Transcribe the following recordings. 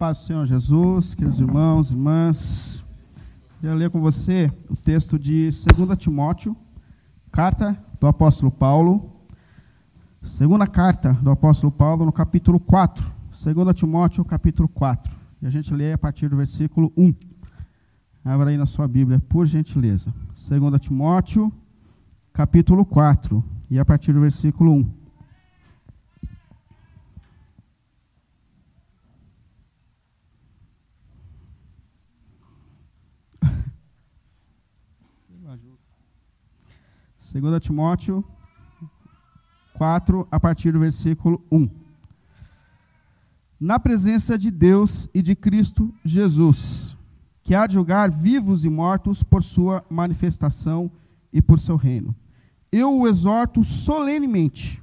paz do Senhor Jesus, queridos irmãos, irmãs. Queria ler com você o texto de 2 Timóteo, carta do apóstolo Paulo. Segunda carta do apóstolo Paulo, no capítulo 4. 2 Timóteo, capítulo 4. E a gente lê a partir do versículo 1. Abra aí na sua Bíblia, por gentileza. 2 Timóteo, capítulo 4. E a partir do versículo 1. Segunda Timóteo 4, a partir do versículo 1. Na presença de Deus e de Cristo Jesus, que há de julgar vivos e mortos por sua manifestação e por seu reino. Eu o exorto solenemente.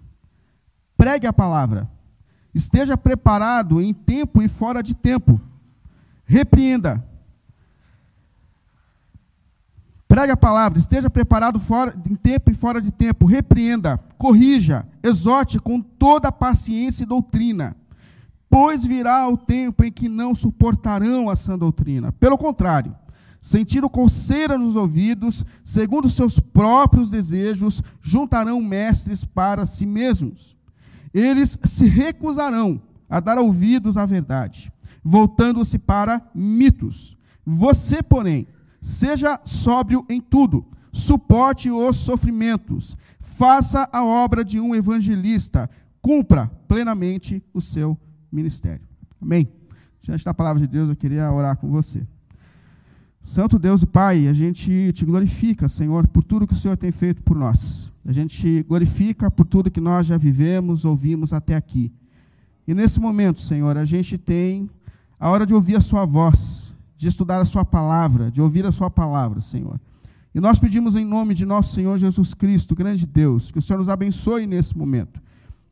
Pregue a palavra. Esteja preparado em tempo e fora de tempo. Repreenda Pregue a palavra, esteja preparado fora, em tempo e fora de tempo, repreenda, corrija, exorte com toda paciência e doutrina, pois virá o tempo em que não suportarão a sã doutrina. Pelo contrário, sentindo coceira nos ouvidos, segundo seus próprios desejos, juntarão mestres para si mesmos. Eles se recusarão a dar ouvidos à verdade, voltando-se para mitos. Você, porém, Seja sóbrio em tudo, suporte os sofrimentos, faça a obra de um evangelista, cumpra plenamente o seu ministério. Amém. Diante da palavra de Deus, eu queria orar com você. Santo Deus e Pai, a gente te glorifica, Senhor, por tudo que o Senhor tem feito por nós. A gente te glorifica por tudo que nós já vivemos, ouvimos até aqui. E nesse momento, Senhor, a gente tem a hora de ouvir a Sua voz de estudar a Sua palavra, de ouvir a Sua palavra, Senhor. E nós pedimos em nome de nosso Senhor Jesus Cristo, grande Deus, que o Senhor nos abençoe nesse momento.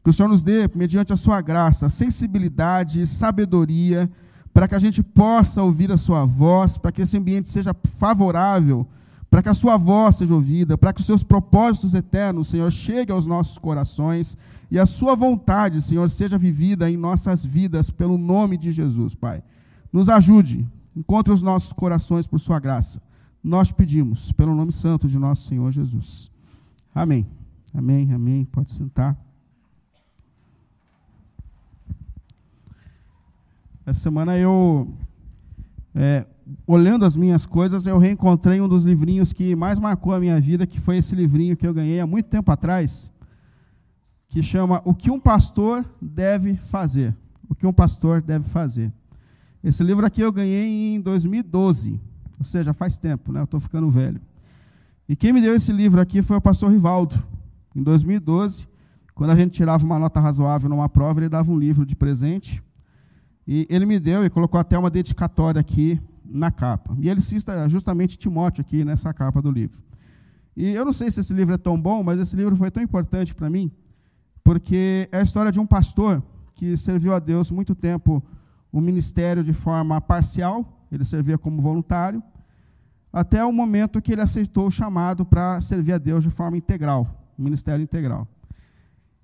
Que o Senhor nos dê, mediante a Sua graça, sensibilidade sabedoria, para que a gente possa ouvir a Sua voz, para que esse ambiente seja favorável, para que a Sua voz seja ouvida, para que os Seus propósitos eternos, Senhor, cheguem aos nossos corações e a Sua vontade, Senhor, seja vivida em nossas vidas, pelo nome de Jesus, Pai. Nos ajude, Encontre os nossos corações por sua graça. Nós pedimos, pelo nome santo de nosso Senhor Jesus. Amém. Amém, amém. Pode sentar. Essa semana eu, é, olhando as minhas coisas, eu reencontrei um dos livrinhos que mais marcou a minha vida, que foi esse livrinho que eu ganhei há muito tempo atrás, que chama O que um pastor deve fazer. O que um pastor deve fazer. Esse livro aqui eu ganhei em 2012, ou seja, faz tempo, né? Eu estou ficando velho. E quem me deu esse livro aqui foi o pastor Rivaldo. Em 2012, quando a gente tirava uma nota razoável numa prova, ele dava um livro de presente. E ele me deu e colocou até uma dedicatória aqui na capa. E ele cita justamente Timóteo aqui nessa capa do livro. E eu não sei se esse livro é tão bom, mas esse livro foi tão importante para mim, porque é a história de um pastor que serviu a Deus muito tempo o ministério de forma parcial, ele servia como voluntário, até o momento que ele aceitou o chamado para servir a Deus de forma integral, ministério integral.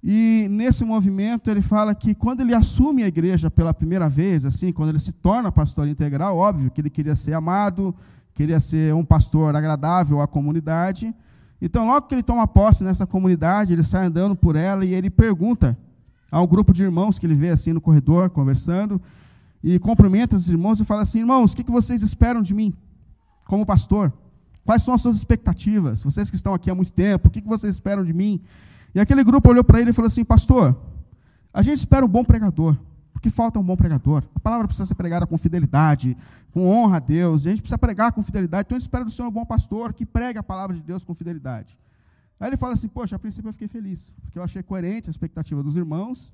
E nesse movimento ele fala que quando ele assume a igreja pela primeira vez, assim, quando ele se torna pastor integral, óbvio que ele queria ser amado, queria ser um pastor agradável à comunidade. Então, logo que ele toma posse nessa comunidade, ele sai andando por ela e ele pergunta ao grupo de irmãos que ele vê assim no corredor, conversando, e cumprimenta os irmãos e fala assim: irmãos, o que vocês esperam de mim, como pastor? Quais são as suas expectativas? Vocês que estão aqui há muito tempo, o que vocês esperam de mim? E aquele grupo olhou para ele e falou assim: Pastor, a gente espera um bom pregador, porque falta um bom pregador. A palavra precisa ser pregada com fidelidade, com honra a Deus, e a gente precisa pregar com fidelidade. Então a gente espera do Senhor um bom pastor que pregue a palavra de Deus com fidelidade. Aí ele fala assim: Poxa, a princípio eu fiquei feliz, porque eu achei coerente a expectativa dos irmãos,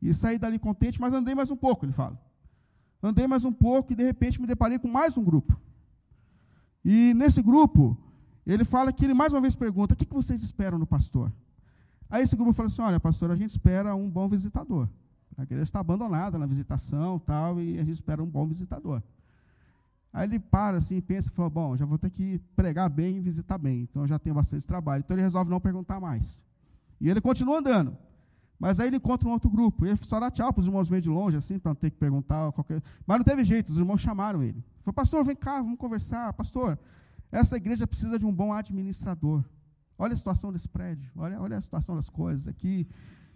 e saí dali contente, mas andei mais um pouco, ele fala. Andei mais um pouco e de repente me deparei com mais um grupo. E nesse grupo, ele fala que ele mais uma vez pergunta: o que vocês esperam do pastor? Aí esse grupo fala assim: olha, pastor, a gente espera um bom visitador. A igreja está abandonada na visitação tal, e a gente espera um bom visitador. Aí ele para assim, pensa e fala: bom, já vou ter que pregar bem e visitar bem, então eu já tenho bastante trabalho. Então ele resolve não perguntar mais. E ele continua andando. Mas aí ele encontra um outro grupo. Ele só dá tchau para os irmãos meio de longe, assim, para não ter que perguntar. Qualquer... Mas não teve jeito, os irmãos chamaram ele. Falou, pastor, vem cá, vamos conversar. Pastor, essa igreja precisa de um bom administrador. Olha a situação desse prédio, olha, olha a situação das coisas aqui.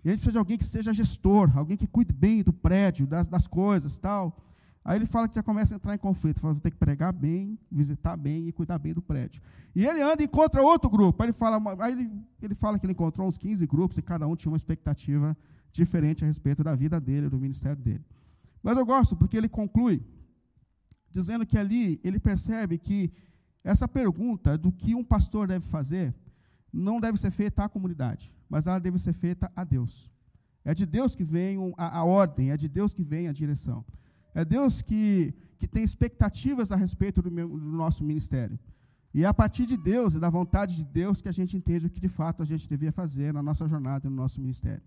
E a gente precisa de alguém que seja gestor, alguém que cuide bem do prédio, das, das coisas tal. Aí ele fala que já começa a entrar em conflito. Fala, tem que pregar bem, visitar bem e cuidar bem do prédio. E ele anda e encontra outro grupo. Aí ele fala, aí ele, ele fala que ele encontrou uns 15 grupos e cada um tinha uma expectativa diferente a respeito da vida dele, do ministério dele. Mas eu gosto porque ele conclui dizendo que ali ele percebe que essa pergunta do que um pastor deve fazer não deve ser feita à comunidade, mas ela deve ser feita a Deus. É de Deus que vem a, a ordem, é de Deus que vem a direção. É Deus que, que tem expectativas a respeito do, meu, do nosso ministério. E é a partir de Deus e da vontade de Deus que a gente entende o que de fato a gente devia fazer na nossa jornada no nosso ministério.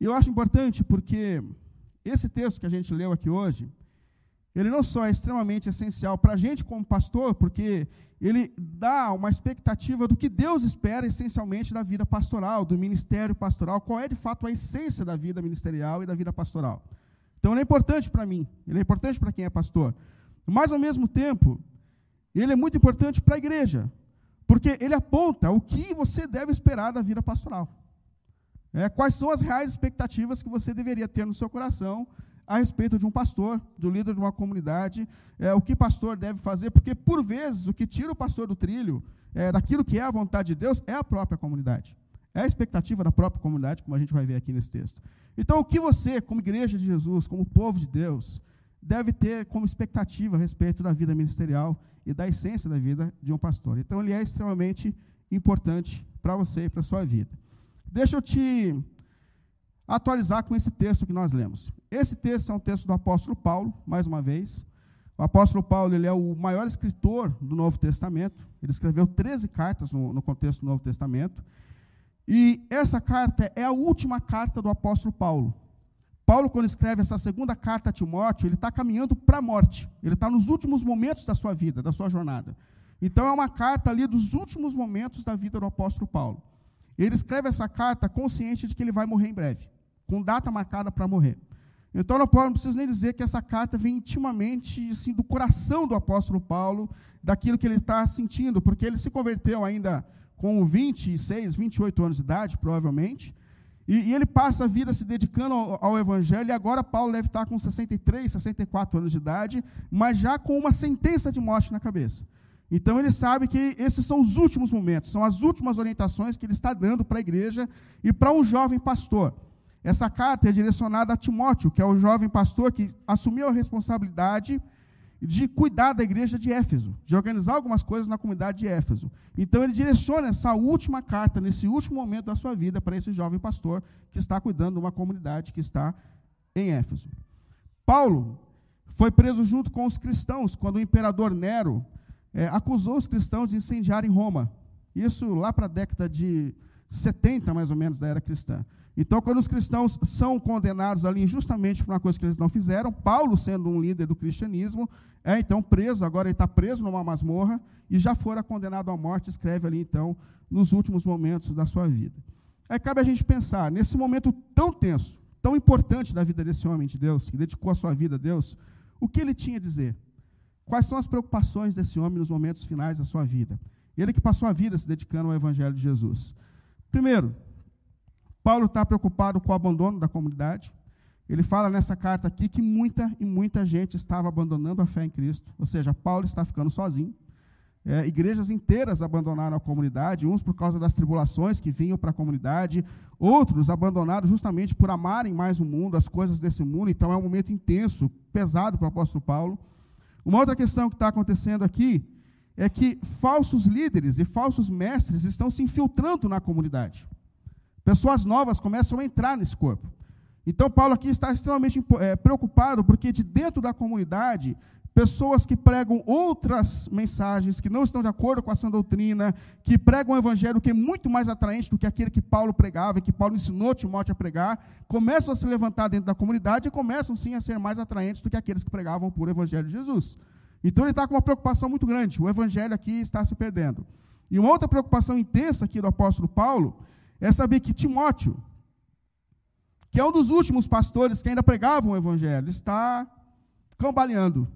E eu acho importante porque esse texto que a gente leu aqui hoje, ele não só é extremamente essencial para a gente como pastor, porque ele dá uma expectativa do que Deus espera essencialmente da vida pastoral, do ministério pastoral, qual é de fato a essência da vida ministerial e da vida pastoral. Então ele é importante para mim, ele é importante para quem é pastor. Mas ao mesmo tempo, ele é muito importante para a igreja, porque ele aponta o que você deve esperar da vida pastoral. É, quais são as reais expectativas que você deveria ter no seu coração a respeito de um pastor, do líder de uma comunidade, é, o que pastor deve fazer, porque por vezes o que tira o pastor do trilho, é, daquilo que é a vontade de Deus, é a própria comunidade. É a expectativa da própria comunidade, como a gente vai ver aqui nesse texto. Então, o que você, como igreja de Jesus, como povo de Deus, deve ter como expectativa a respeito da vida ministerial e da essência da vida de um pastor. Então, ele é extremamente importante para você e para a sua vida. Deixa eu te atualizar com esse texto que nós lemos. Esse texto é um texto do apóstolo Paulo, mais uma vez. O apóstolo Paulo ele é o maior escritor do Novo Testamento. Ele escreveu 13 cartas no, no contexto do Novo Testamento. E essa carta é a última carta do apóstolo Paulo. Paulo, quando escreve essa segunda carta a Timóteo, ele está caminhando para a morte. Ele está nos últimos momentos da sua vida, da sua jornada. Então, é uma carta ali dos últimos momentos da vida do apóstolo Paulo. Ele escreve essa carta consciente de que ele vai morrer em breve, com data marcada para morrer. Então, não, não preciso nem dizer que essa carta vem intimamente assim, do coração do apóstolo Paulo, daquilo que ele está sentindo, porque ele se converteu ainda com 26, 28 anos de idade, provavelmente, e, e ele passa a vida se dedicando ao, ao, Evangelho, e agora Paulo deve estar com 63, 64 anos de idade, mas já com uma sentença de morte na cabeça. Então ele sabe que esses são os últimos momentos, são as últimas orientações que ele está dando para a igreja e para um jovem pastor. Essa carta é direcionada a Timóteo, que é o jovem pastor que assumiu a responsabilidade de cuidar da igreja de Éfeso, de organizar algumas coisas na comunidade de Éfeso. Então ele direciona essa última carta, nesse último momento da sua vida, para esse jovem pastor que está cuidando de uma comunidade que está em Éfeso. Paulo foi preso junto com os cristãos quando o imperador Nero é, acusou os cristãos de incendiarem Roma. Isso lá para a década de 70, mais ou menos, da era cristã. Então, quando os cristãos são condenados ali injustamente por uma coisa que eles não fizeram, Paulo, sendo um líder do cristianismo, é então preso, agora ele está preso numa masmorra e já fora condenado à morte, escreve ali então, nos últimos momentos da sua vida. Aí cabe a gente pensar, nesse momento tão tenso, tão importante da vida desse homem de Deus, que dedicou a sua vida a Deus, o que ele tinha a dizer? Quais são as preocupações desse homem nos momentos finais da sua vida? Ele que passou a vida se dedicando ao Evangelho de Jesus. Primeiro, Paulo está preocupado com o abandono da comunidade. Ele fala nessa carta aqui que muita e muita gente estava abandonando a fé em Cristo. Ou seja, Paulo está ficando sozinho. É, igrejas inteiras abandonaram a comunidade, uns por causa das tribulações que vinham para a comunidade, outros abandonaram justamente por amarem mais o mundo, as coisas desse mundo. Então é um momento intenso, pesado para o apóstolo Paulo. Uma outra questão que está acontecendo aqui é que falsos líderes e falsos mestres estão se infiltrando na comunidade. Pessoas novas começam a entrar nesse corpo. Então, Paulo aqui está extremamente é, preocupado, porque de dentro da comunidade, pessoas que pregam outras mensagens, que não estão de acordo com essa doutrina, que pregam um evangelho que é muito mais atraente do que aquele que Paulo pregava, e que Paulo ensinou Timóteo a pregar, começam a se levantar dentro da comunidade e começam sim a ser mais atraentes do que aqueles que pregavam por evangelho de Jesus. Então ele está com uma preocupação muito grande, o evangelho aqui está se perdendo. E uma outra preocupação intensa aqui do apóstolo Paulo é saber que Timóteo, que é um dos últimos pastores que ainda pregavam o evangelho, está cambaleando.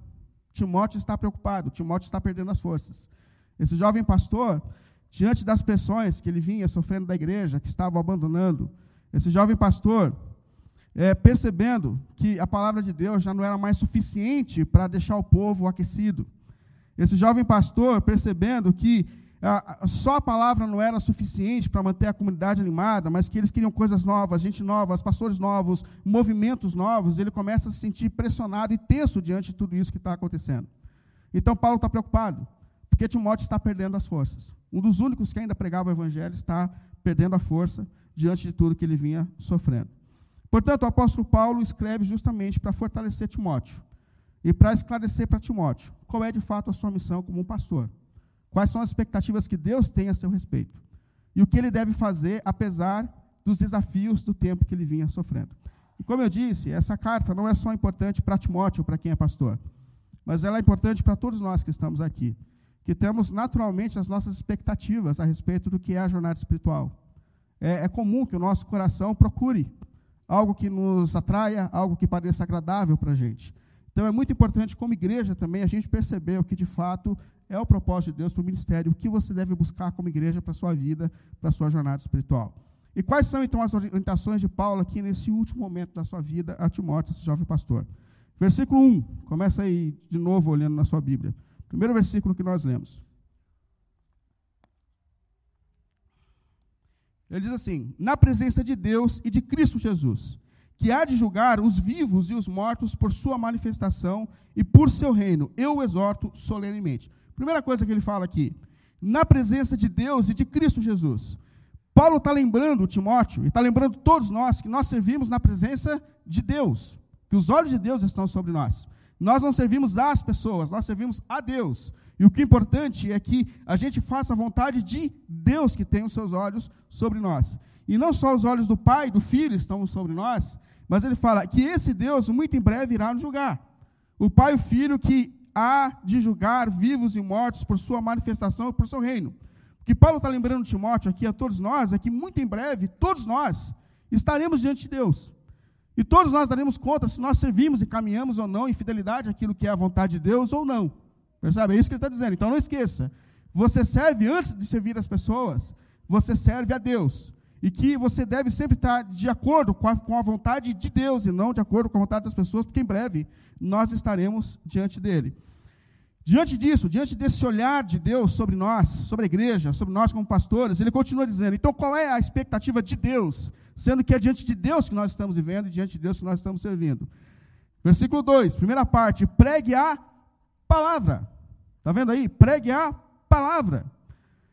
Timóteo está preocupado, Timóteo está perdendo as forças. Esse jovem pastor, diante das pressões que ele vinha sofrendo da igreja, que estava abandonando, esse jovem pastor, é, percebendo que a palavra de Deus já não era mais suficiente para deixar o povo aquecido. Esse jovem pastor, percebendo que a, só a palavra não era suficiente para manter a comunidade animada, mas que eles queriam coisas novas, gente nova, pastores novos, movimentos novos, ele começa a se sentir pressionado e tenso diante de tudo isso que está acontecendo. Então Paulo está preocupado, porque Timóteo está perdendo as forças. Um dos únicos que ainda pregava o evangelho está perdendo a força diante de tudo que ele vinha sofrendo. Portanto, o apóstolo Paulo escreve justamente para fortalecer Timóteo e para esclarecer para Timóteo qual é de fato a sua missão como pastor. Quais são as expectativas que Deus tem a seu respeito e o que ele deve fazer apesar dos desafios do tempo que ele vinha sofrendo. E como eu disse, essa carta não é só importante para Timóteo, para quem é pastor, mas ela é importante para todos nós que estamos aqui, que temos naturalmente as nossas expectativas a respeito do que é a jornada espiritual. É, é comum que o nosso coração procure algo que nos atraia, algo que pareça agradável para a gente. Então é muito importante, como igreja também, a gente perceber o que de fato é o propósito de Deus para o ministério, o que você deve buscar como igreja para a sua vida, para a sua jornada espiritual. E quais são então as orientações de Paulo aqui nesse último momento da sua vida a Timóteo, esse jovem pastor? Versículo 1, começa aí de novo olhando na sua Bíblia. Primeiro versículo que nós lemos. Ele diz assim: Na presença de Deus e de Cristo Jesus, que há de julgar os vivos e os mortos por sua manifestação e por seu reino, eu o exorto solenemente. Primeira coisa que ele fala aqui: na presença de Deus e de Cristo Jesus. Paulo está lembrando Timóteo e está lembrando todos nós que nós servimos na presença de Deus, que os olhos de Deus estão sobre nós. Nós não servimos às pessoas, nós servimos a Deus. E o que é importante é que a gente faça a vontade de Deus que tem os seus olhos sobre nós. E não só os olhos do Pai do Filho estão sobre nós, mas ele fala que esse Deus muito em breve irá nos julgar. O Pai e o Filho que há de julgar vivos e mortos por sua manifestação e por seu reino. O que Paulo está lembrando Timóteo aqui a todos nós é que muito em breve, todos nós estaremos diante de Deus. E todos nós daremos conta se nós servimos e caminhamos ou não em fidelidade àquilo que é a vontade de Deus ou não. Percebe? É isso que ele está dizendo. Então não esqueça. Você serve antes de servir as pessoas, você serve a Deus. E que você deve sempre estar de acordo com a, com a vontade de Deus e não de acordo com a vontade das pessoas, porque em breve nós estaremos diante dele. Diante disso, diante desse olhar de Deus sobre nós, sobre a igreja, sobre nós como pastores, ele continua dizendo: então qual é a expectativa de Deus? Sendo que é diante de Deus que nós estamos vivendo e diante de Deus que nós estamos servindo. Versículo 2, primeira parte: pregue a palavra. Está vendo aí? Pregue a palavra.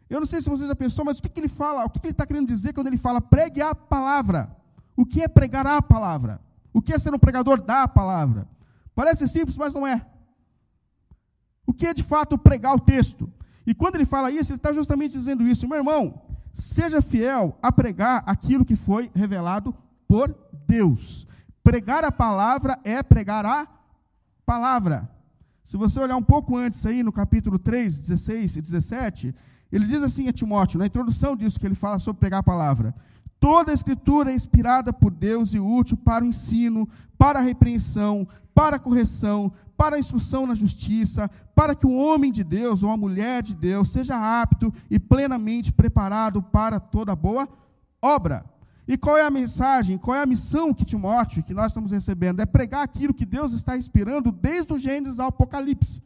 Eu não sei se você já pensou, mas o que, que ele fala? O que, que ele está querendo dizer quando ele fala pregue a palavra? O que é pregar a palavra? O que é ser um pregador da palavra? Parece simples, mas não é. O que é de fato pregar o texto? E quando ele fala isso, ele está justamente dizendo isso, meu irmão, seja fiel a pregar aquilo que foi revelado por Deus. Pregar a palavra é pregar a palavra. Se você olhar um pouco antes aí, no capítulo 3, 16 e 17, ele diz assim a Timóteo, na introdução disso que ele fala sobre pregar a palavra: Toda a escritura é inspirada por Deus e útil para o ensino, para a repreensão, para a correção, para a instrução na justiça, para que o homem de Deus ou a mulher de Deus seja apto e plenamente preparado para toda boa obra. E qual é a mensagem, qual é a missão que Timóteo, que nós estamos recebendo? É pregar aquilo que Deus está inspirando desde o Gênesis ao Apocalipse.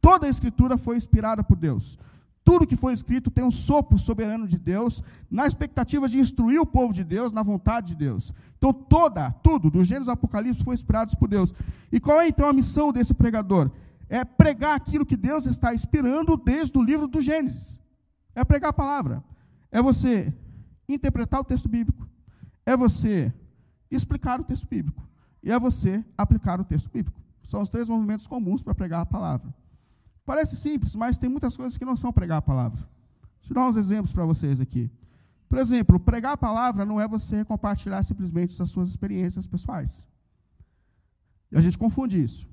Toda a escritura foi inspirada por Deus. Tudo que foi escrito tem um sopro soberano de Deus, na expectativa de instruir o povo de Deus, na vontade de Deus. Então, toda, tudo, do Gênesis ao Apocalipse, foi inspirado por Deus. E qual é então a missão desse pregador? É pregar aquilo que Deus está inspirando desde o livro do Gênesis. É pregar a palavra. É você interpretar o texto bíblico é você explicar o texto bíblico e é você aplicar o texto bíblico. São os três movimentos comuns para pregar a palavra. Parece simples, mas tem muitas coisas que não são pregar a palavra. Deixa eu dar uns exemplos para vocês aqui. Por exemplo, pregar a palavra não é você compartilhar simplesmente as suas experiências pessoais. E a gente confunde isso.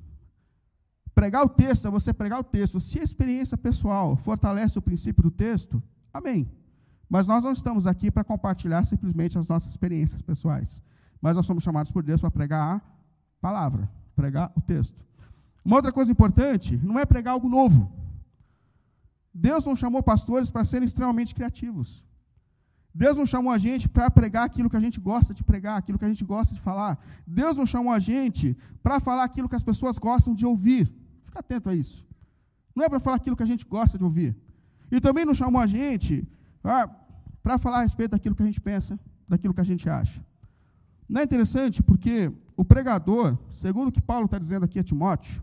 Pregar o texto é você pregar o texto. Se a experiência pessoal fortalece o princípio do texto, amém. Mas nós não estamos aqui para compartilhar simplesmente as nossas experiências pessoais. mas nós somos chamados por Deus para pregar a palavra, pregar o texto. Uma outra coisa importante, não é pregar algo novo. Deus não chamou pastores para serem extremamente criativos. Deus não chamou a gente para pregar aquilo que a gente gosta de pregar, aquilo que a gente gosta de falar. Deus não chamou a gente para falar aquilo que as pessoas gostam de ouvir. Fica atento a isso. Não é para falar aquilo que a gente gosta de ouvir. E também não chamou a gente ah, para falar a respeito daquilo que a gente pensa, daquilo que a gente acha. Não é interessante porque o pregador, segundo o que Paulo está dizendo aqui a Timóteo,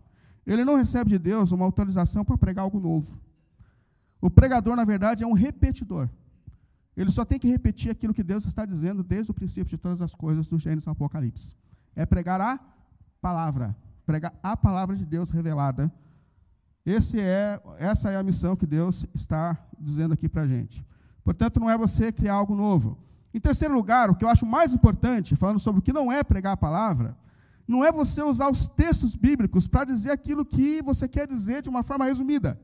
ele não recebe de Deus uma autorização para pregar algo novo. O pregador, na verdade, é um repetidor. Ele só tem que repetir aquilo que Deus está dizendo desde o princípio de todas as coisas do Gênesis ao Apocalipse. É pregar a palavra, pregar a palavra de Deus revelada. Esse é, essa é a missão que Deus está dizendo aqui para a gente. Portanto, não é você criar algo novo. Em terceiro lugar, o que eu acho mais importante, falando sobre o que não é pregar a palavra, não é você usar os textos bíblicos para dizer aquilo que você quer dizer de uma forma resumida.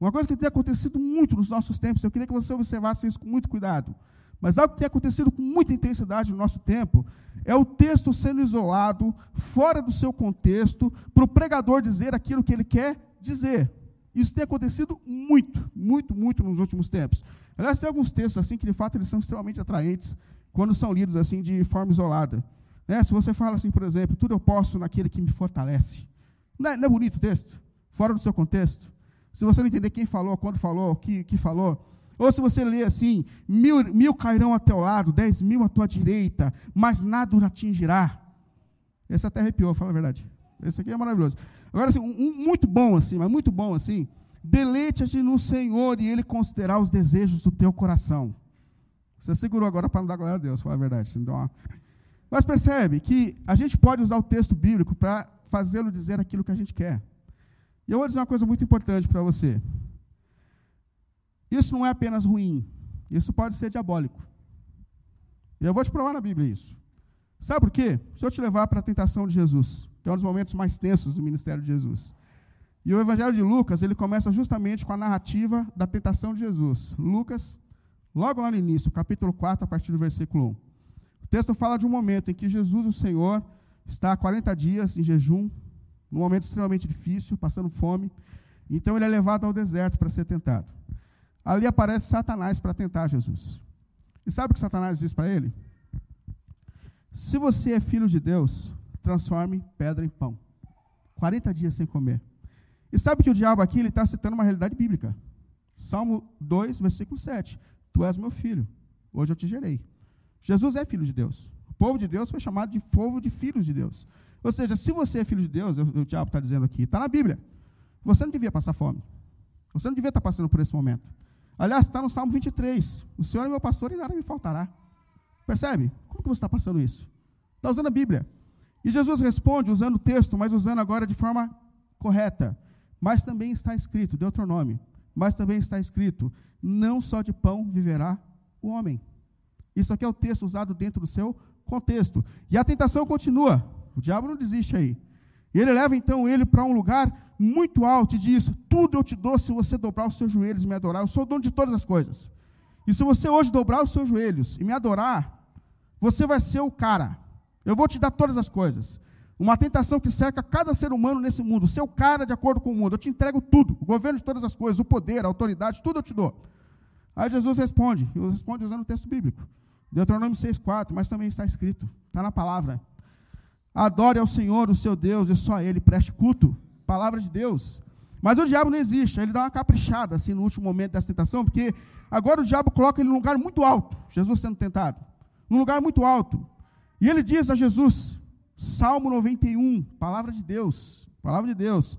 Uma coisa que tem acontecido muito nos nossos tempos, eu queria que você observasse isso com muito cuidado. Mas algo que tem acontecido com muita intensidade no nosso tempo é o texto sendo isolado, fora do seu contexto, para o pregador dizer aquilo que ele quer dizer. Isso tem acontecido muito, muito, muito nos últimos tempos. Aliás, tem alguns textos assim que de fato eles são extremamente atraentes quando são lidos assim de forma isolada. Né? Se você fala assim, por exemplo, tudo eu posso naquele que me fortalece. Não é, não é bonito o texto? Fora do seu contexto. Se você não entender quem falou, quando falou, o que, que falou. Ou se você lê assim, mil, mil cairão ao teu lado, dez mil à tua direita, mas nada o atingirá. Esse até arrepiou, fala a verdade. Esse aqui é maravilhoso. Agora, assim, um, um muito bom assim, mas muito bom assim. Deleite-te no Senhor e Ele considerará os desejos do teu coração. Você segurou agora para não dar glória a Deus, fala a verdade. Uma... Mas percebe que a gente pode usar o texto bíblico para fazê-lo dizer aquilo que a gente quer. E eu vou dizer uma coisa muito importante para você. Isso não é apenas ruim, isso pode ser diabólico. E eu vou te provar na Bíblia isso. Sabe por quê? Se eu te levar para a tentação de Jesus, que é um dos momentos mais tensos do ministério de Jesus. E o Evangelho de Lucas, ele começa justamente com a narrativa da tentação de Jesus. Lucas, logo lá no início, capítulo 4, a partir do versículo 1. O texto fala de um momento em que Jesus, o Senhor, está há 40 dias em jejum, num momento extremamente difícil, passando fome. Então ele é levado ao deserto para ser tentado. Ali aparece Satanás para tentar Jesus. E sabe o que Satanás diz para ele? Se você é filho de Deus, transforme pedra em pão. 40 dias sem comer. E sabe que o diabo aqui ele está citando uma realidade bíblica. Salmo 2, versículo 7. Tu és meu filho, hoje eu te gerei. Jesus é filho de Deus. O povo de Deus foi chamado de povo de filhos de Deus. Ou seja, se você é filho de Deus, o diabo está dizendo aqui, está na Bíblia, você não devia passar fome. Você não devia estar tá passando por esse momento. Aliás, está no Salmo 23. O Senhor é meu pastor e nada me faltará. Percebe? Como que você está passando isso? Está usando a Bíblia. E Jesus responde usando o texto, mas usando agora de forma correta. Mas também está escrito, Deuteronômio, mas também está escrito, não só de pão viverá o homem. Isso aqui é o texto usado dentro do seu contexto. E a tentação continua. O diabo não desiste aí. Ele leva então ele para um lugar muito alto e diz: Tudo eu te dou se você dobrar os seus joelhos e me adorar. Eu sou dono de todas as coisas. E se você hoje dobrar os seus joelhos e me adorar, você vai ser o cara. Eu vou te dar todas as coisas. Uma tentação que cerca cada ser humano nesse mundo. Ser o cara de acordo com o mundo. Eu te entrego tudo. O governo de todas as coisas, o poder, a autoridade, tudo eu te dou. Aí Jesus responde. E responde usando o texto bíblico. Deuteronômio 6,4, mas também está escrito. Está na palavra. Adore ao Senhor, o seu Deus, e só a Ele preste culto. Palavra de Deus. Mas o diabo não existe. Ele dá uma caprichada assim no último momento dessa tentação, porque agora o diabo coloca ele num lugar muito alto. Jesus sendo tentado. Num lugar muito alto. E ele diz a Jesus, Salmo 91, palavra de Deus, palavra de Deus.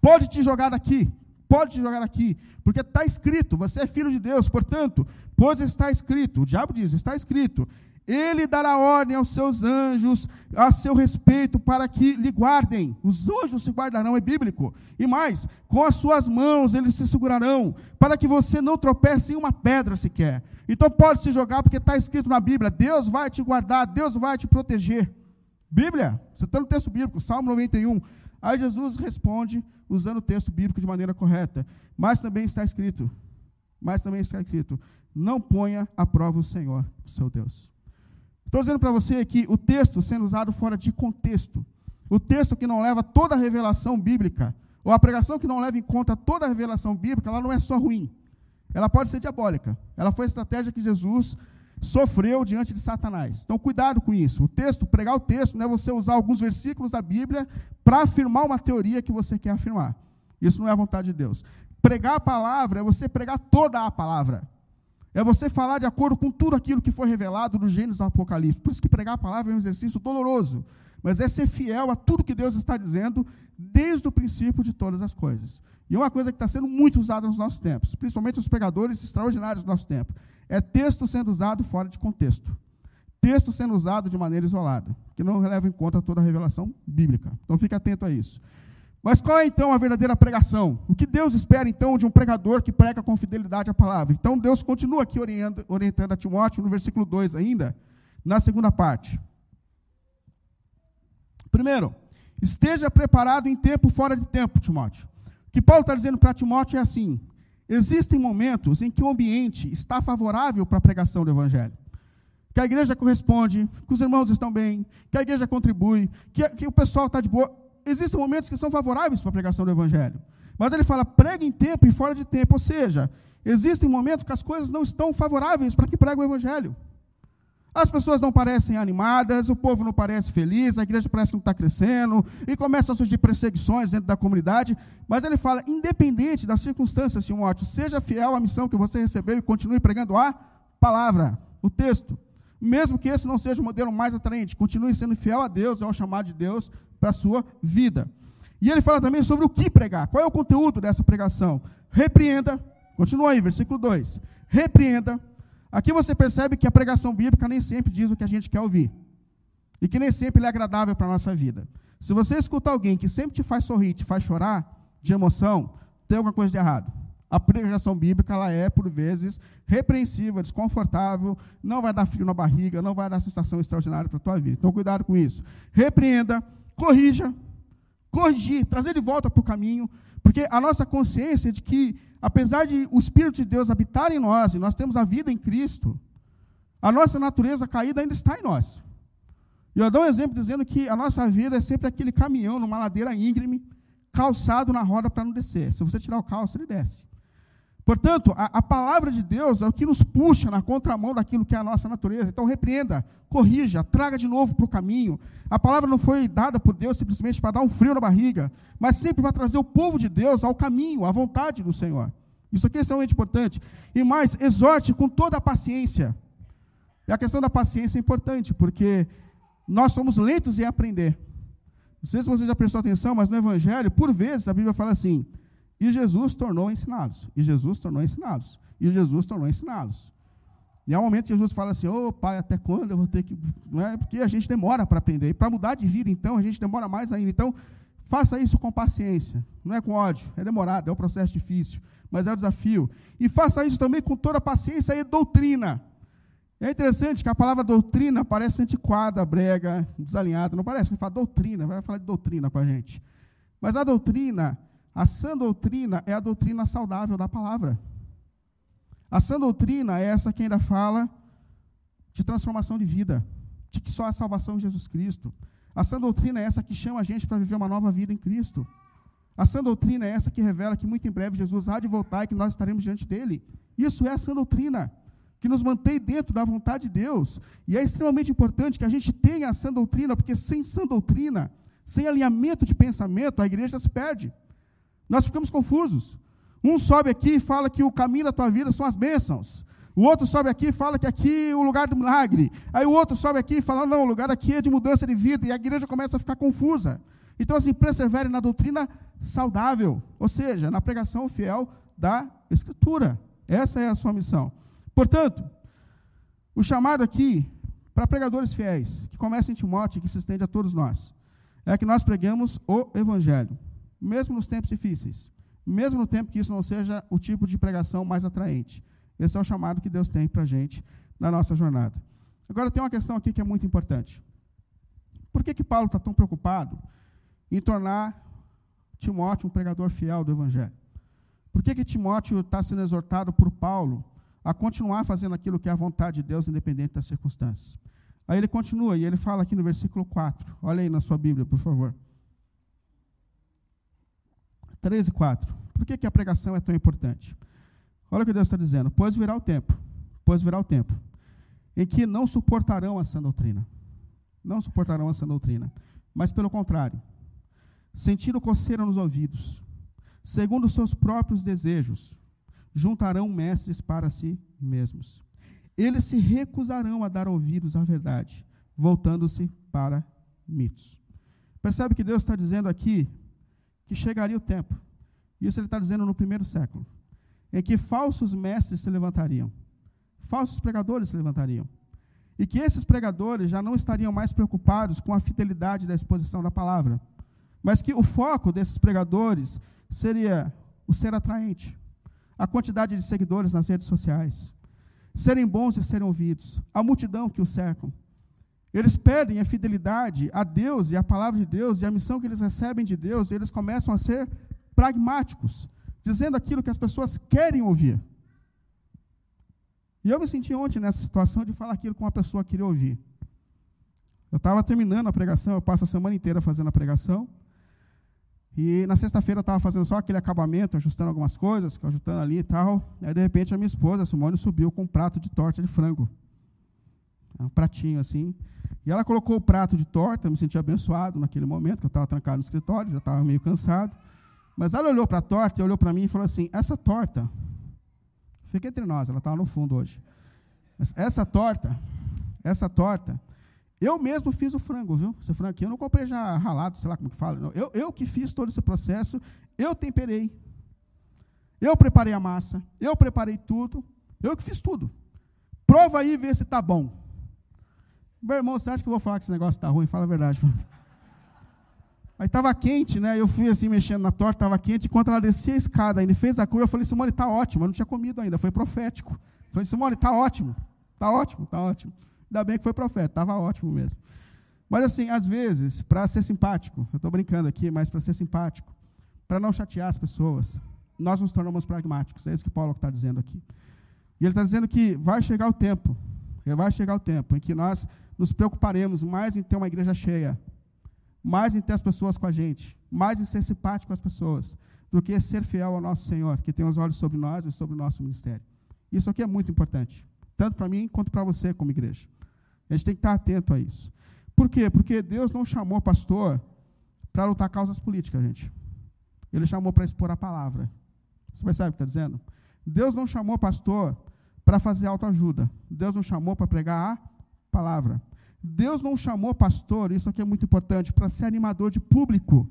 Pode te jogar daqui, pode te jogar aqui, porque está escrito, você é filho de Deus, portanto, pois está escrito, o diabo diz, está escrito, ele dará ordem aos seus anjos a seu respeito para que lhe guardem. Os anjos se guardarão, é bíblico. E mais, com as suas mãos eles se segurarão, para que você não tropece em uma pedra sequer. Então pode se jogar, porque está escrito na Bíblia: Deus vai te guardar, Deus vai te proteger. Bíblia, você está no texto bíblico, Salmo 91. Aí Jesus responde usando o texto bíblico de maneira correta. Mas também está escrito, mas também está escrito: não ponha à prova o Senhor, seu Deus. Estou dizendo para você que o texto sendo usado fora de contexto, o texto que não leva toda a revelação bíblica, ou a pregação que não leva em conta toda a revelação bíblica, ela não é só ruim. Ela pode ser diabólica. Ela foi a estratégia que Jesus sofreu diante de Satanás. Então, cuidado com isso. O texto, pregar o texto, não é você usar alguns versículos da Bíblia para afirmar uma teoria que você quer afirmar. Isso não é a vontade de Deus. Pregar a palavra é você pregar toda a palavra. É você falar de acordo com tudo aquilo que foi revelado no Gênesis e Apocalipse. Por isso que pregar a palavra é um exercício doloroso. Mas é ser fiel a tudo que Deus está dizendo desde o princípio de todas as coisas. E uma coisa que está sendo muito usada nos nossos tempos, principalmente os pregadores extraordinários do nosso tempo, é texto sendo usado fora de contexto. Texto sendo usado de maneira isolada, que não leva em conta toda a revelação bíblica. Então fique atento a isso. Mas qual é então a verdadeira pregação? O que Deus espera então de um pregador que prega com fidelidade a palavra? Então Deus continua aqui orientando, a Timóteo no versículo 2 ainda, na segunda parte. Primeiro, esteja preparado em tempo fora de tempo, Timóteo. O que Paulo está dizendo para Timóteo é assim: existem momentos em que o ambiente está favorável para a pregação do Evangelho. Que a igreja corresponde, que os irmãos estão bem, que a igreja contribui, que, que o pessoal está de boa. Existem momentos que são favoráveis para a pregação do Evangelho. Mas ele fala, prega em tempo e fora de tempo. Ou seja, existem momentos que as coisas não estão favoráveis para que pregue o Evangelho. As pessoas não parecem animadas, o povo não parece feliz, a igreja parece que não está crescendo, e começam a surgir perseguições dentro da comunidade. Mas ele fala: independente das circunstâncias, Timóteo, seja fiel à missão que você recebeu e continue pregando a palavra, o texto. Mesmo que esse não seja o modelo mais atraente, continue sendo fiel a Deus, ao chamado de Deus para a sua vida. E ele fala também sobre o que pregar. Qual é o conteúdo dessa pregação? Repreenda, continua aí, versículo 2. Repreenda, Aqui você percebe que a pregação bíblica nem sempre diz o que a gente quer ouvir. E que nem sempre é agradável para a nossa vida. Se você escuta alguém que sempre te faz sorrir, te faz chorar de emoção, tem alguma coisa de errado. A pregação bíblica ela é, por vezes, repreensiva, desconfortável, não vai dar frio na barriga, não vai dar sensação extraordinária para a tua vida. Então, cuidado com isso. Repreenda, corrija, corrigir, trazer de volta para o caminho, porque a nossa consciência de que apesar de o Espírito de Deus habitar em nós, e nós temos a vida em Cristo, a nossa natureza caída ainda está em nós. E eu dou um exemplo dizendo que a nossa vida é sempre aquele caminhão numa ladeira íngreme, calçado na roda para não descer. Se você tirar o calço, ele desce. Portanto, a, a, palavra de Deus é o que nos puxa na contramão daquilo que é a nossa natureza. Então, repreenda, corrija, traga de novo para o caminho. A palavra não foi dada por Deus simplesmente para dar um frio na barriga, mas sempre para trazer o povo de Deus ao caminho, à vontade do Senhor. Isso aqui é extremamente importante. E mais, exorte com toda a paciência. E a questão da paciência é importante, porque nós somos lentos em aprender. Não sei se você já prestou atenção, mas no Evangelho, por vezes, a Bíblia fala assim: e Jesus tornou ensiná-los. E Jesus tornou ensiná-los. E Jesus tornou ensiná-los. E há um momento que Jesus fala assim: Ô oh, pai, até quando eu vou ter que. Não é? Porque a gente demora para aprender. E para mudar de vida, então, a gente demora mais ainda. Então, faça isso com paciência. Não é com ódio. É demorado, é um processo difícil. Mas é um desafio. E faça isso também com toda paciência e doutrina. É interessante que a palavra doutrina parece antiquada, brega, desalinhada. Não parece? Ele fala doutrina, vai falar de doutrina com a gente. Mas a doutrina a sã doutrina é a doutrina saudável da palavra. A sã doutrina é essa que ainda fala de transformação de vida, de que só há salvação em Jesus Cristo. A sã doutrina é essa que chama a gente para viver uma nova vida em Cristo. A sã doutrina é essa que revela que muito em breve Jesus há de voltar e que nós estaremos diante dele. Isso é a sã doutrina, que nos mantém dentro da vontade de Deus. E é extremamente importante que a gente tenha a sã doutrina, porque sem sã doutrina, sem alinhamento de pensamento, a igreja se perde. Nós ficamos confusos. Um sobe aqui e fala que o caminho da tua vida são as bênçãos. O outro sobe aqui e fala que aqui é o lugar do milagre. Aí o outro sobe aqui e fala, não, o lugar aqui é de mudança de vida. E a igreja começa a ficar confusa. Então, assim, persevere na doutrina saudável, ou seja, na pregação fiel da Escritura. Essa é a sua missão. Portanto, o chamado aqui para pregadores fiéis, que começa em Timóteo e que se estende a todos nós, é que nós pregamos o Evangelho mesmo nos tempos difíceis, mesmo no tempo que isso não seja o tipo de pregação mais atraente. Esse é o chamado que Deus tem para a gente na nossa jornada. Agora, tem uma questão aqui que é muito importante. Por que, que Paulo está tão preocupado em tornar Timóteo um pregador fiel do Evangelho? Por que, que Timóteo está sendo exortado por Paulo a continuar fazendo aquilo que é a vontade de Deus, independente das circunstâncias? Aí ele continua, e ele fala aqui no versículo 4. Olha aí na sua Bíblia, por favor. 3 e 4. Por que, que a pregação é tão importante? Olha o que Deus está dizendo. Pois virá o tempo, pois virá o tempo, em que não suportarão essa doutrina. Não suportarão essa doutrina. Mas, pelo contrário, sentindo coceira nos ouvidos, segundo os seus próprios desejos, juntarão mestres para si mesmos. Eles se recusarão a dar ouvidos à verdade, voltando-se para mitos. Percebe que Deus está dizendo aqui que chegaria o tempo. Isso ele está dizendo no primeiro século, em que falsos mestres se levantariam, falsos pregadores se levantariam. E que esses pregadores já não estariam mais preocupados com a fidelidade da exposição da palavra, mas que o foco desses pregadores seria o ser atraente, a quantidade de seguidores nas redes sociais, serem bons e serem ouvidos, a multidão que os cercam. Eles perdem a fidelidade a Deus e a palavra de Deus e a missão que eles recebem de Deus, e eles começam a ser pragmáticos, dizendo aquilo que as pessoas querem ouvir. E eu me senti ontem nessa situação de falar aquilo que uma pessoa queria ouvir. Eu estava terminando a pregação, eu passo a semana inteira fazendo a pregação. E na sexta-feira eu estava fazendo só aquele acabamento, ajustando algumas coisas, ajustando ali e tal. Aí, de repente, a minha esposa, a Simone, subiu com um prato de torta de frango. Um pratinho assim. E ela colocou o prato de torta, eu me senti abençoado naquele momento, que eu estava trancado no escritório, já estava meio cansado. Mas ela olhou para a torta, olhou para mim e falou assim: Essa torta, fica entre nós, ela estava no fundo hoje. Essa torta, essa torta, eu mesmo fiz o frango, viu? Esse frango aqui eu não comprei já ralado, sei lá como que fala. Não. Eu, eu que fiz todo esse processo, eu temperei. Eu preparei a massa, eu preparei tudo, eu que fiz tudo. Prova aí e vê se está bom. Meu irmão, você acha que eu vou falar que esse negócio está ruim? Fala a verdade. Aí estava quente, né? Eu fui assim mexendo na torta, estava quente. Enquanto ela descia a escada, ele fez a curva, eu falei, Simone, está ótimo. Eu não tinha comido ainda, foi profético. Eu falei, Simone, está ótimo, está ótimo, está ótimo. Ainda bem que foi profeta, estava ótimo mesmo. Mas assim, às vezes, para ser simpático, eu estou brincando aqui, mas para ser simpático, para não chatear as pessoas, nós nos tornamos pragmáticos. É isso que Paulo está dizendo aqui. E ele está dizendo que vai chegar o tempo, vai chegar o tempo em que nós nos preocuparemos mais em ter uma igreja cheia, mais em ter as pessoas com a gente, mais em ser simpático com as pessoas, do que ser fiel ao nosso Senhor, que tem os olhos sobre nós e sobre o nosso ministério. Isso aqui é muito importante, tanto para mim quanto para você como igreja. A gente tem que estar atento a isso. Por quê? Porque Deus não chamou pastor para lutar causas políticas, gente. Ele chamou para expor a palavra. Você percebe o que está dizendo? Deus não chamou pastor para fazer autoajuda. Deus não chamou para pregar a palavra. Deus não chamou pastor, isso aqui é muito importante, para ser animador de público,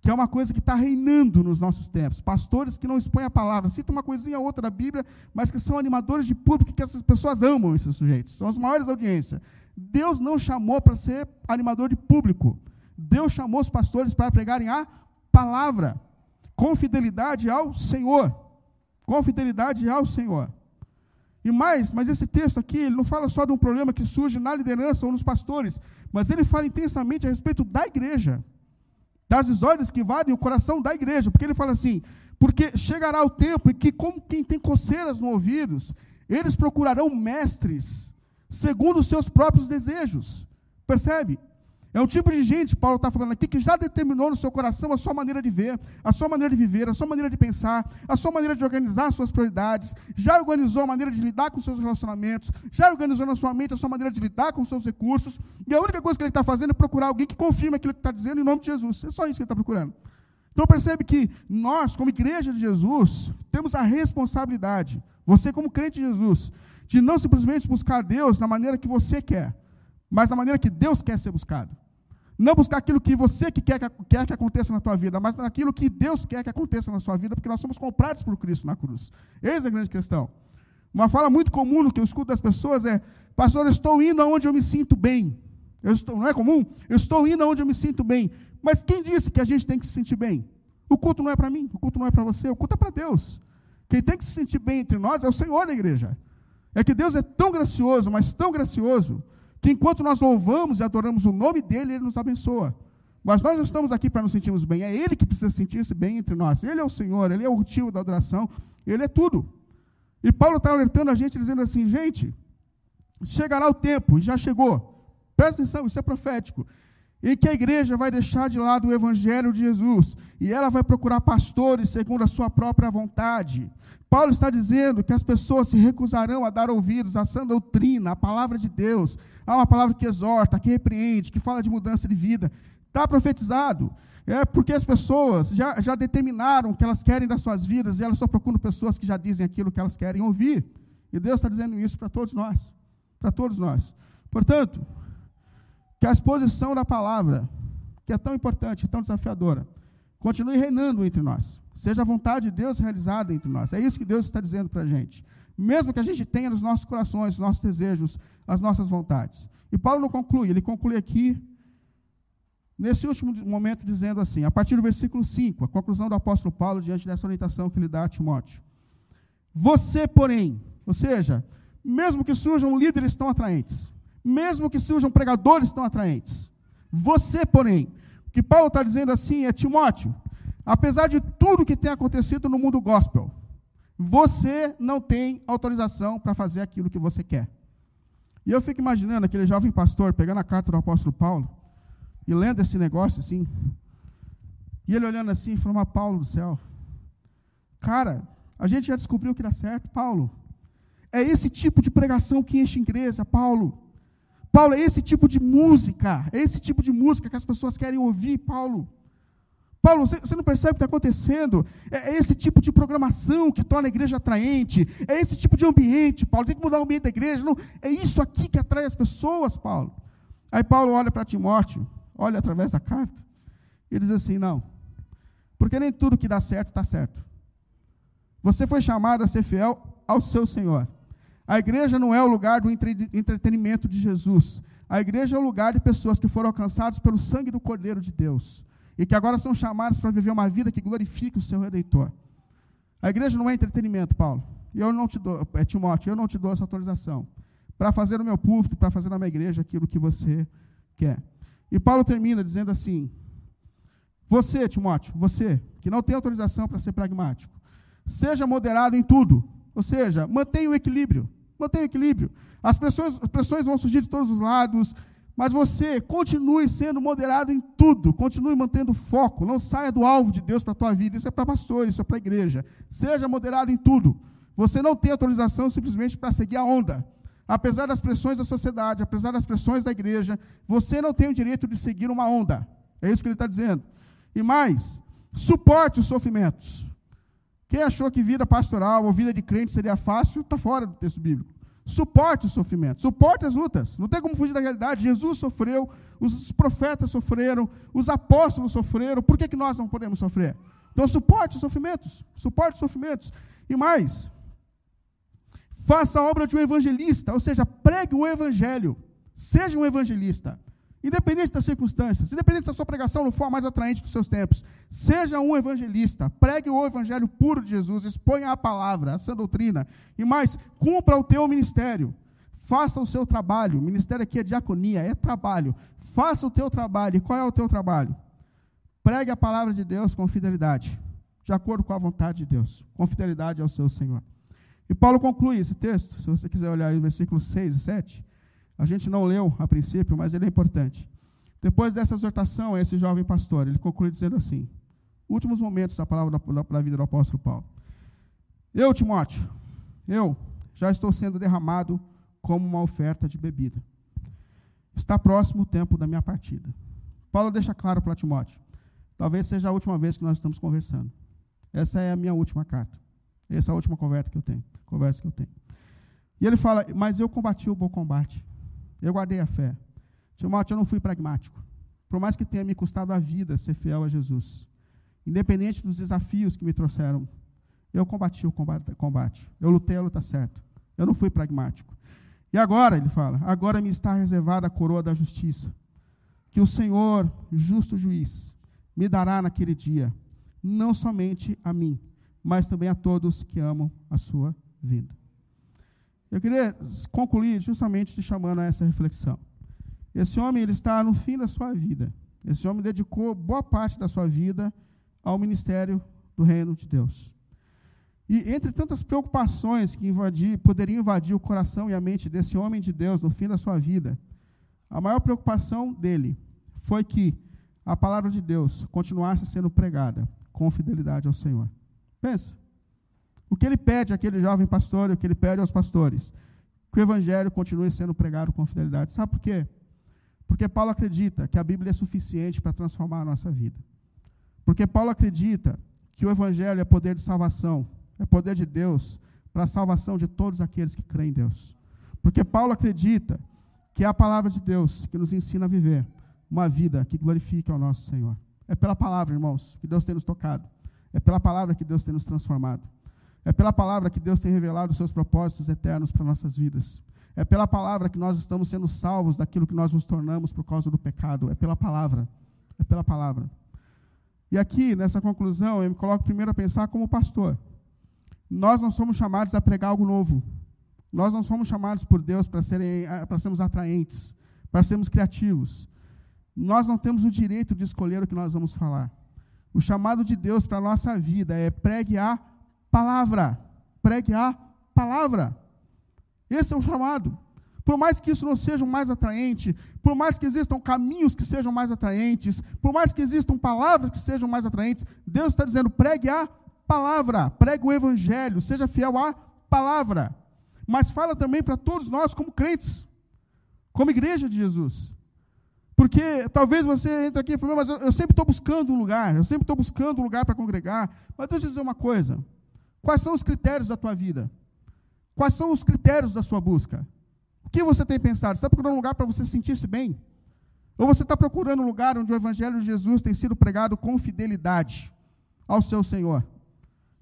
que é uma coisa que está reinando nos nossos tempos. Pastores que não expõem a palavra, citam uma coisinha ou outra da Bíblia, mas que são animadores de público, que essas pessoas amam esses sujeitos, são as maiores audiências. Deus não chamou para ser animador de público. Deus chamou os pastores para pregarem a palavra, com fidelidade ao Senhor. Com fidelidade ao Senhor. E mais, mas esse texto aqui, ele não fala só de um problema que surge na liderança ou nos pastores, mas ele fala intensamente a respeito da igreja, das desordens que invadem o coração da igreja, porque ele fala assim: porque chegará o tempo em que, como quem tem coceiras no ouvidos, eles procurarão mestres segundo os seus próprios desejos. Percebe? É um tipo de gente, Paulo está falando aqui, que já determinou no seu coração a sua maneira de ver, a sua maneira de viver, a sua maneira de pensar, a sua maneira de organizar as suas prioridades, já organizou a maneira de lidar com seus relacionamentos, já organizou na sua mente a sua maneira de lidar com seus recursos, e a única coisa que ele está fazendo é procurar alguém que confirme aquilo que está dizendo em nome de Jesus. É só isso que ele está procurando. Então percebe que nós, como igreja de Jesus, temos a responsabilidade, você como crente de Jesus, de não simplesmente buscar Deus na maneira que você quer, mas da maneira que Deus quer ser buscado. Não buscar aquilo que você que quer, que quer que aconteça na tua vida, mas naquilo que Deus quer que aconteça na sua vida, porque nós somos comprados por Cristo na cruz. Eis a grande questão. Uma fala muito comum que eu escuto das pessoas é: Pastor, eu estou indo aonde eu me sinto bem. Eu estou, não é comum? Eu estou indo aonde eu me sinto bem. Mas quem disse que a gente tem que se sentir bem? O culto não é para mim, o culto não é para você, o culto é para Deus. Quem tem que se sentir bem entre nós é o Senhor da igreja. É que Deus é tão gracioso, mas tão gracioso, que enquanto nós louvamos e adoramos o nome dEle, Ele nos abençoa. Mas nós não estamos aqui para nos sentirmos bem, é Ele que precisa sentir-se bem entre nós. Ele é o Senhor, Ele é o motivo da adoração, Ele é tudo. E Paulo está alertando a gente, dizendo assim: gente, chegará o tempo, e já chegou, presta atenção, isso é profético. Em que a igreja vai deixar de lado o evangelho de Jesus e ela vai procurar pastores segundo a sua própria vontade. Paulo está dizendo que as pessoas se recusarão a dar ouvidos à sã doutrina, à palavra de Deus, a uma palavra que exorta, que repreende, que fala de mudança de vida. Está profetizado. É porque as pessoas já, já determinaram o que elas querem das suas vidas e elas só procuram pessoas que já dizem aquilo que elas querem ouvir. E Deus está dizendo isso para todos nós. Para todos nós. Portanto, que a exposição da palavra, que é tão importante, tão desafiadora, continue reinando entre nós. Seja a vontade de Deus realizada entre nós. É isso que Deus está dizendo para a gente. Mesmo que a gente tenha nos nossos corações, os nossos desejos, as nossas vontades. E Paulo não conclui, ele conclui aqui, nesse último momento, dizendo assim, a partir do versículo 5, a conclusão do apóstolo Paulo diante dessa orientação que ele dá a Timóteo. Você, porém, ou seja, mesmo que surjam líderes tão atraentes, mesmo que surjam pregadores tão atraentes. Você, porém, o que Paulo está dizendo assim é, Timóteo, apesar de tudo que tem acontecido no mundo gospel, você não tem autorização para fazer aquilo que você quer. E eu fico imaginando aquele jovem pastor pegando a carta do apóstolo Paulo e lendo esse negócio assim, e ele olhando assim e falando, mas Paulo do céu, cara, a gente já descobriu que dá certo, Paulo. É esse tipo de pregação que enche igreja, Paulo. Paulo, é esse tipo de música, é esse tipo de música que as pessoas querem ouvir, Paulo. Paulo, você, não percebe o que está acontecendo? É, é, esse tipo de programação que torna a igreja atraente, é esse tipo de ambiente, Paulo. Tem que mudar o ambiente da igreja. Não, é isso aqui que atrai as pessoas, Paulo. Aí Paulo olha para Timóteo, olha através da carta, e diz assim: não, porque nem tudo que dá certo está certo. Você foi chamado a ser fiel ao seu Senhor. A igreja não é o lugar do entretenimento de Jesus. A igreja é o lugar de pessoas que foram alcançadas pelo sangue do Cordeiro de Deus e que agora são chamadas para viver uma vida que glorifique o seu Redentor. A igreja não é entretenimento, Paulo. Eu não te dou, é Timóteo, eu não te dou essa autorização para fazer no meu púlpito, para fazer na minha igreja aquilo que você quer. E Paulo termina dizendo assim: Você, Timóteo, você que não tem autorização para ser pragmático, seja moderado em tudo, ou seja, mantenha o equilíbrio. Mantenha equilíbrio. As pressões, as pressões vão surgir de todos os lados, mas você continue sendo moderado em tudo, continue mantendo foco, não saia do alvo de Deus para a tua vida. Isso é para pastores, isso é para a igreja. Seja moderado em tudo. Você não tem autorização simplesmente para seguir a onda. Apesar das pressões da sociedade, apesar das pressões da igreja, você não tem o direito de seguir uma onda. É isso que ele está dizendo. E mais, suporte os sofrimentos. Quem achou que vida pastoral ou vida de crente seria fácil, está fora do texto bíblico. Suporte o sofrimento, suporte as lutas. Não tem como fugir da realidade. Jesus sofreu, os profetas sofreram, os apóstolos sofreram. Por que, que nós não podemos sofrer? Então, suporte os sofrimentos, suporte os sofrimentos. E mais, faça a obra de um evangelista, ou seja, pregue o evangelho. Seja um evangelista. Independente das circunstâncias, independente se a sua pregação não for a mais atraente dos seus tempos, seja um evangelista, pregue o evangelho puro de Jesus, exponha a palavra, a sã doutrina, e mais, cumpra o teu ministério, faça o seu trabalho, o ministério aqui é diaconia, é trabalho, faça o teu trabalho, e qual é o teu trabalho? Pregue a palavra de Deus com fidelidade, de acordo com a vontade de Deus, com fidelidade ao seu Senhor. E Paulo conclui esse texto, se você quiser olhar aí o versículo 6 e 7, a gente não leu a princípio, mas ele é importante. Depois dessa exortação a esse jovem pastor, ele conclui dizendo assim: últimos momentos da palavra da, da vida do apóstolo Paulo. Eu, Timóteo, eu já estou sendo derramado como uma oferta de bebida. Está próximo o tempo da minha partida. Paulo deixa claro para Timóteo: talvez seja a última vez que nós estamos conversando. Essa é a minha última carta. Essa é a última conversa que eu tenho. Conversa que eu tenho. E ele fala: Mas eu combati o bom combate. Eu guardei a fé. Timóteo, eu não fui pragmático. Por mais que tenha me custado a vida ser fiel a Jesus, independente dos desafios que me trouxeram, eu combati o combate. Eu lutei a luta certa. Eu não fui pragmático. E agora, ele fala, agora me está reservada a coroa da justiça, que o Senhor, justo juiz, me dará naquele dia, não somente a mim, mas também a todos que amam a sua vida. Eu queria concluir justamente te chamando a essa reflexão. Esse homem ele está no fim da sua vida. Esse homem dedicou boa parte da sua vida ao ministério do reino de Deus. E entre tantas preocupações que invadir, poderiam invadir o coração e a mente desse homem de Deus no fim da sua vida, A maior preocupação dele foi que a palavra de Deus continuasse sendo pregada com fidelidade ao Senhor. Pensa. O que ele pede àquele jovem pastor, o que ele pede aos pastores, que o evangelho continue sendo pregado com fidelidade. Sabe por quê? Porque Paulo acredita que a Bíblia é suficiente para transformar a nossa vida. Porque Paulo acredita que o evangelho é poder de salvação, é poder de Deus para a salvação de todos aqueles que creem em Deus. Porque Paulo acredita que é a palavra de Deus que nos ensina a viver uma vida que glorifique ao nosso Senhor. É pela palavra, irmãos, que Deus tem nos tocado. É pela palavra que Deus tem nos transformado. É pela palavra que Deus tem revelado os seus propósitos eternos para nossas vidas. É pela palavra que nós estamos sendo salvos daquilo que nós nos tornamos por causa do pecado. É pela palavra. É pela palavra. E aqui, nessa conclusão, eu me coloco primeiro a pensar como pastor. Nós não somos chamados a pregar algo novo. Nós não somos chamados por Deus para, serem, para sermos atraentes, para sermos criativos. Nós não temos o direito de escolher o que nós vamos falar. O chamado de Deus para a nossa vida é pregue a palavra. Pregue a palavra. Esse é o chamado. Por mais que isso não seja mais atraente, por mais que existam caminhos que sejam mais atraentes, por mais que existam palavras que sejam mais atraentes, Deus está dizendo: pregue a palavra, pregue o evangelho, seja fiel à palavra. Mas fala também para todos nós, como crentes, como igreja de Jesus. Porque talvez você entre aqui e fale, mas eu, eu sempre estou buscando um lugar, eu sempre estou buscando um lugar para congregar. Mas deixa eu dizer uma coisa: quais são os critérios da tua vida? Quais são os critérios da sua busca? O que você tem pensado? Você está procurando um lugar para você sentir-se bem? Ou você está procurando um lugar onde o Evangelho de Jesus tem sido pregado com fidelidade ao seu Senhor?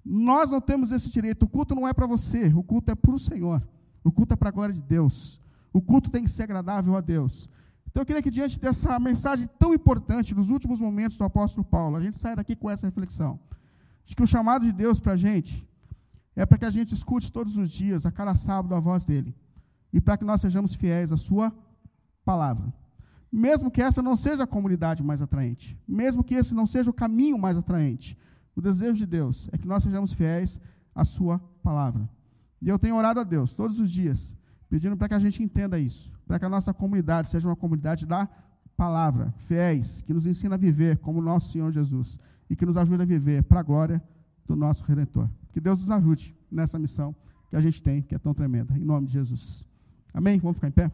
Nós não temos esse direito. O culto não é para você, o culto é para o Senhor. O culto é para a glória de Deus. O culto tem que ser agradável a Deus. Então eu queria que, diante dessa mensagem tão importante, dos últimos momentos do apóstolo Paulo, a gente saia daqui com essa reflexão. De que o chamado de Deus para a gente é para que a gente escute todos os dias, a cada sábado, a voz dele e para que nós sejamos fiéis à Sua palavra. Mesmo que essa não seja a comunidade mais atraente, mesmo que esse não seja o caminho mais atraente, o desejo de Deus é que nós sejamos fiéis à Sua palavra. E eu tenho orado a Deus todos os dias, pedindo para que a gente entenda isso, para que a nossa comunidade seja uma comunidade da palavra, fiéis, que nos ensina a viver como nosso Senhor Jesus e que nos ajude a viver para a glória do nosso Redentor. Que Deus nos ajude nessa missão que a gente tem, que é tão tremenda. Em nome de Jesus. Amém? Vamos ficar em pé?